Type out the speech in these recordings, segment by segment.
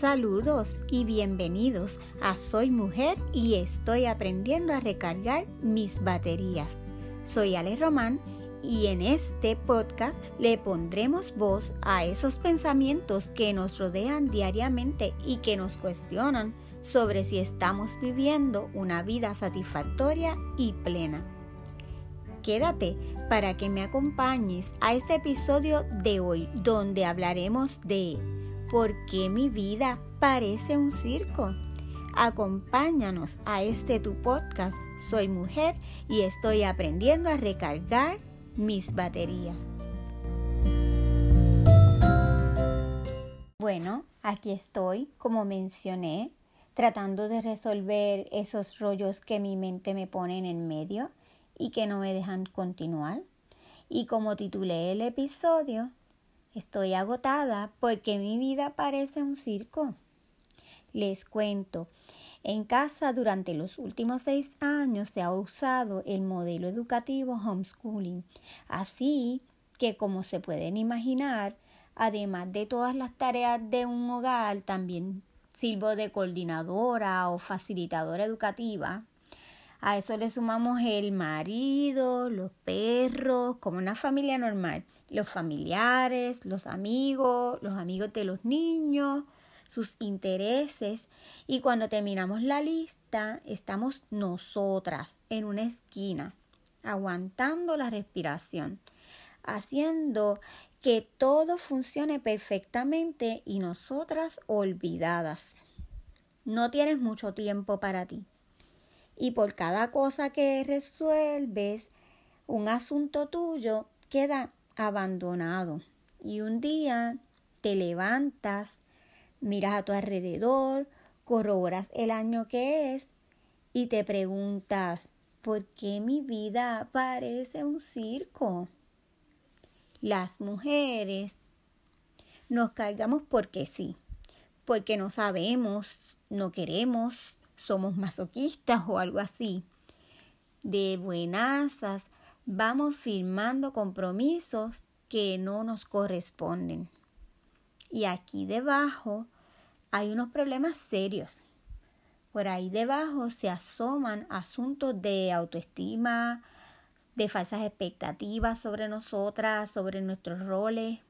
Saludos y bienvenidos a Soy Mujer y estoy aprendiendo a recargar mis baterías. Soy Ale Román y en este podcast le pondremos voz a esos pensamientos que nos rodean diariamente y que nos cuestionan sobre si estamos viviendo una vida satisfactoria y plena. Quédate para que me acompañes a este episodio de hoy donde hablaremos de ¿Por qué mi vida parece un circo? Acompáñanos a este tu podcast. Soy mujer y estoy aprendiendo a recargar mis baterías. Bueno, aquí estoy, como mencioné, tratando de resolver esos rollos que mi mente me pone en medio y que no me dejan continuar. Y como titulé el episodio, Estoy agotada porque mi vida parece un circo. Les cuento, en casa durante los últimos seis años se ha usado el modelo educativo homeschooling. Así que, como se pueden imaginar, además de todas las tareas de un hogar, también sirvo de coordinadora o facilitadora educativa a eso le sumamos el marido, los perros, como una familia normal, los familiares, los amigos, los amigos de los niños, sus intereses. Y cuando terminamos la lista, estamos nosotras en una esquina, aguantando la respiración, haciendo que todo funcione perfectamente y nosotras olvidadas. No tienes mucho tiempo para ti y por cada cosa que resuelves, un asunto tuyo queda abandonado. Y un día te levantas, miras a tu alrededor, corroboras el año que es y te preguntas, ¿por qué mi vida parece un circo? Las mujeres nos cargamos porque sí, porque no sabemos, no queremos, somos masoquistas o algo así. De buenasas vamos firmando compromisos que no nos corresponden. Y aquí debajo hay unos problemas serios. Por ahí debajo se asoman asuntos de autoestima, de falsas expectativas sobre nosotras, sobre nuestros roles.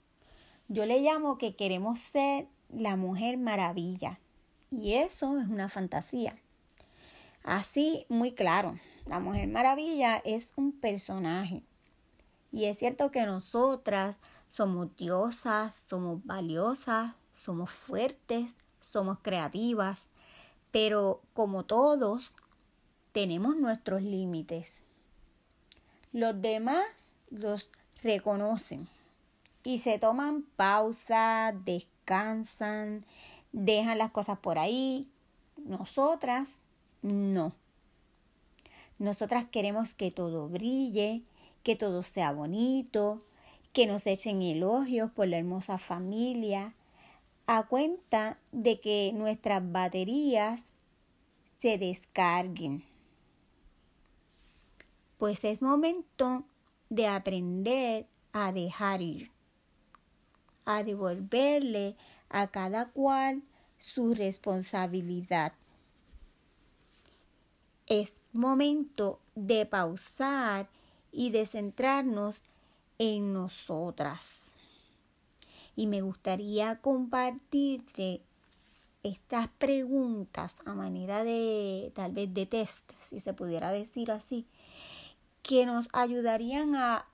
Yo le llamo que queremos ser la mujer maravilla. Y eso es una fantasía. Así, muy claro, la Mujer Maravilla es un personaje. Y es cierto que nosotras somos diosas, somos valiosas, somos fuertes, somos creativas, pero como todos, tenemos nuestros límites. Los demás los reconocen y se toman pausa, descansan, dejan las cosas por ahí. Nosotras no. Nosotras queremos que todo brille, que todo sea bonito, que nos echen elogios por la hermosa familia, a cuenta de que nuestras baterías se descarguen. Pues es momento de aprender a dejar ir, a devolverle a cada cual su responsabilidad es momento de pausar y de centrarnos en nosotras. Y me gustaría compartirte estas preguntas a manera de tal vez de test, si se pudiera decir así, que nos ayudarían a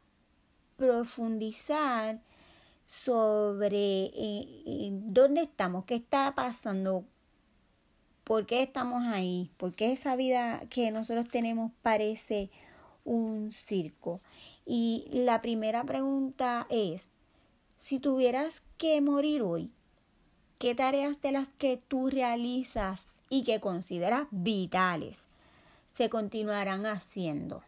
profundizar sobre eh, dónde estamos, qué está pasando ¿Por qué estamos ahí? ¿Por qué esa vida que nosotros tenemos parece un circo? Y la primera pregunta es, si tuvieras que morir hoy, ¿qué tareas de las que tú realizas y que consideras vitales se continuarán haciendo?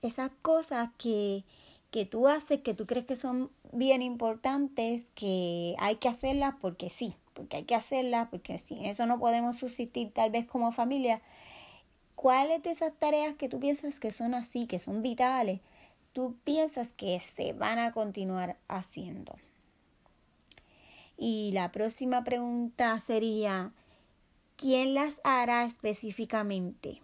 Esas cosas que, que tú haces, que tú crees que son bien importantes, que hay que hacerlas porque sí porque hay que hacerla, porque sin eso no podemos subsistir tal vez como familia. ¿Cuáles de esas tareas que tú piensas que son así, que son vitales, tú piensas que se van a continuar haciendo? Y la próxima pregunta sería, ¿quién las hará específicamente?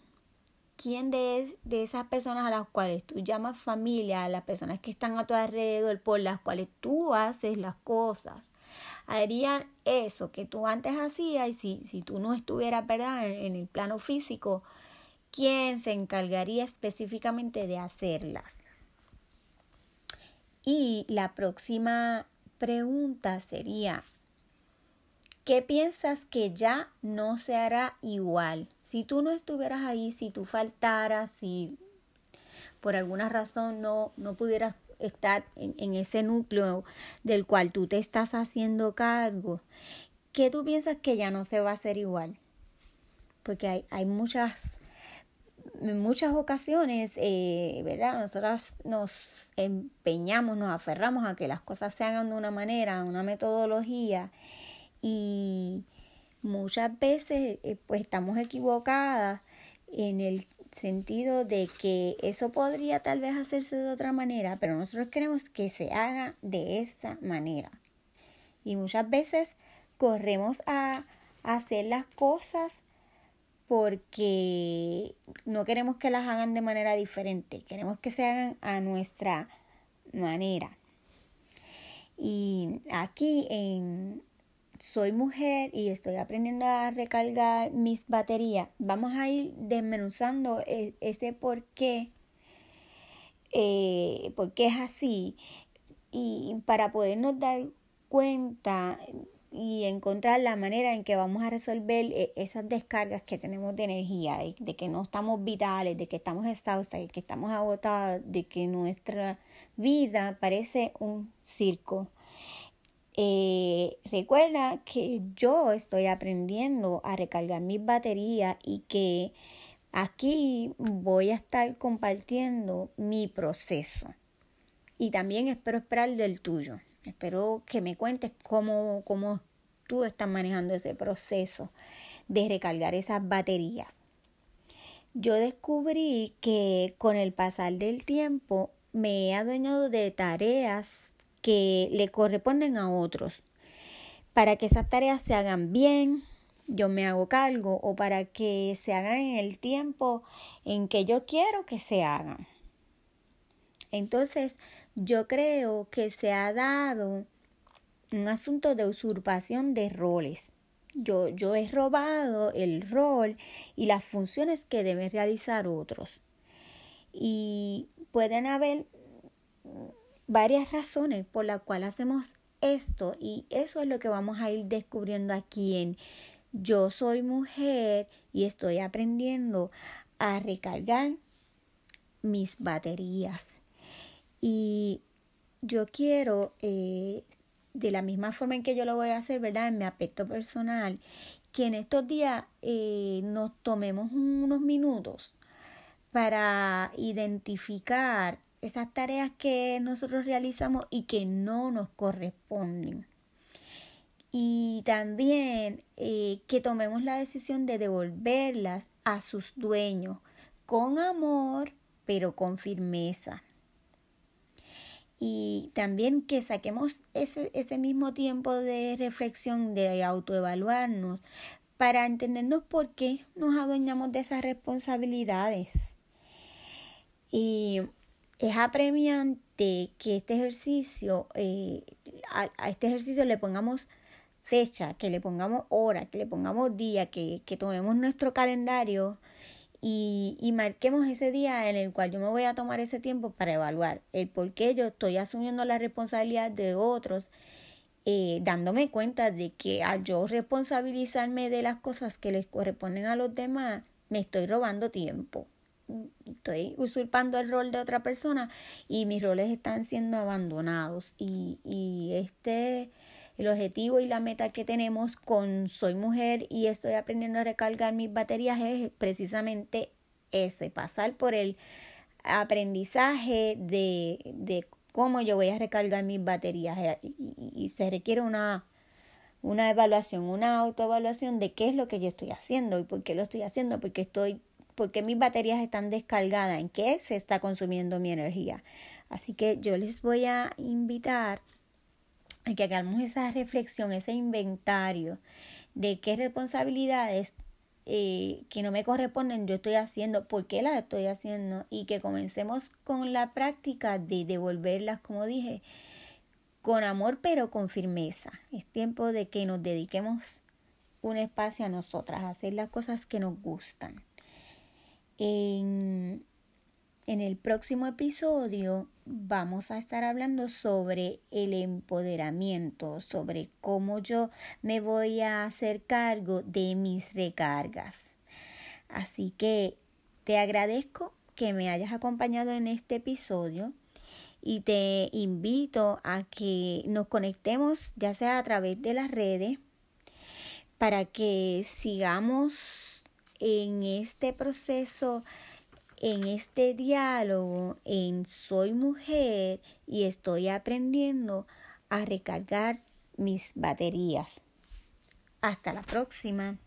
¿Quién de, de, esas personas a las cuales tú llamas familia, las personas que están a tu alrededor, por las cuales tú haces las cosas, harían eso que tú antes hacías y si, si tú no estuvieras ¿verdad? En, el plano físico, ¿quién se encargaría específicamente de hacerlas? Y la próxima pregunta sería, ¿qué piensas que ya no se hará igual? Si tú no estuvieras ahí, si tú faltaras, si por alguna razón no, no pudieras estar en, ese núcleo del cual tú te estás haciendo cargo, ¿qué tú piensas que ya no se va a hacer igual? Porque hay, hay muchas, en muchas ocasiones, eh, ¿verdad? Nosotros nos empeñamos, nos aferramos a que las cosas se hagan de una manera, una metodología, y muchas veces eh, pues estamos equivocadas en el sentido de que eso podría tal vez hacerse de otra manera, pero nosotros queremos que se haga de esta manera. Y muchas veces corremos a hacer las cosas porque no queremos que las hagan de manera diferente, queremos que se hagan a nuestra manera. Y aquí en, soy mujer y estoy aprendiendo a recargar mis baterías, vamos a ir desmenuzando e, ese por qué, eh, por qué es así y para podernos dar cuenta y encontrar la manera en que vamos a resolver eh, esas descargas que tenemos de energía, de, que no estamos vitales, de que estamos exhaustas, de que estamos agotadas, de que nuestra vida parece un circo. Eh, recuerda que yo estoy aprendiendo a recargar mis baterías y que aquí voy a estar compartiendo mi proceso. Y también espero esperar del tuyo. Espero que me cuentes cómo, cómo tú estás manejando ese proceso de recargar esas baterías. Yo descubrí que con el pasar del tiempo me he adueñado de tareas que le corresponden a otros. Para que esas tareas se hagan bien, yo me hago cargo o para que se hagan en el tiempo en que yo quiero que se hagan. Entonces, yo creo que se ha dado un asunto de usurpación de roles. Yo, yo he robado el rol y las funciones que deben realizar otros. Y pueden haber varias razones por las cuales hacemos esto y eso es lo que vamos a ir descubriendo aquí en Yo soy mujer y estoy aprendiendo a recargar mis baterías. Y yo quiero, eh, de la misma forma en que yo lo voy a hacer, ¿verdad? En mi aspecto personal, que en estos días eh, nos tomemos unos minutos para identificar esas tareas que nosotros realizamos y que no nos corresponden. Y también eh, que tomemos la decisión de devolverlas a sus dueños con amor, pero con firmeza. Y también que saquemos ese, ese mismo tiempo de reflexión, de autoevaluarnos, para entendernos por qué nos adueñamos de esas responsabilidades. Y es apremiante que este ejercicio, eh, a, este ejercicio le pongamos fecha, que le pongamos hora, que le pongamos día, que, que tomemos nuestro calendario y, y, marquemos ese día en el cual yo me voy a tomar ese tiempo para evaluar el por qué yo estoy asumiendo la responsabilidad de otros, eh, dándome cuenta de que al yo responsabilizarme de las cosas que les corresponden a los demás, me estoy robando tiempo estoy usurpando el rol de otra persona y mis roles están siendo abandonados. Y, y este el objetivo y la meta que tenemos con soy mujer y estoy aprendiendo a recargar mis baterías es precisamente ese, pasar por el aprendizaje de, de cómo yo voy a recargar mis baterías. Y, y se requiere una una evaluación, una autoevaluación de qué es lo que yo estoy haciendo y por qué lo estoy haciendo, porque estoy porque mis baterías están descargadas, en qué se está consumiendo mi energía. Así que yo les voy a invitar que hagamos esa reflexión, ese inventario de qué responsabilidades eh, que no me corresponden yo estoy haciendo, por qué las estoy haciendo y que comencemos con la práctica de devolverlas, como dije, con amor pero con firmeza. Es tiempo de que nos dediquemos un espacio a nosotras, a hacer las cosas que nos gustan. En, el próximo episodio vamos a estar hablando sobre el empoderamiento, sobre cómo yo me voy a hacer cargo de mis recargas. Así que te agradezco que me hayas acompañado en este episodio y te invito a que nos conectemos ya sea a través de las redes para que sigamos en este proceso, en este diálogo, en soy mujer y estoy aprendiendo a recargar mis baterías. Hasta la próxima.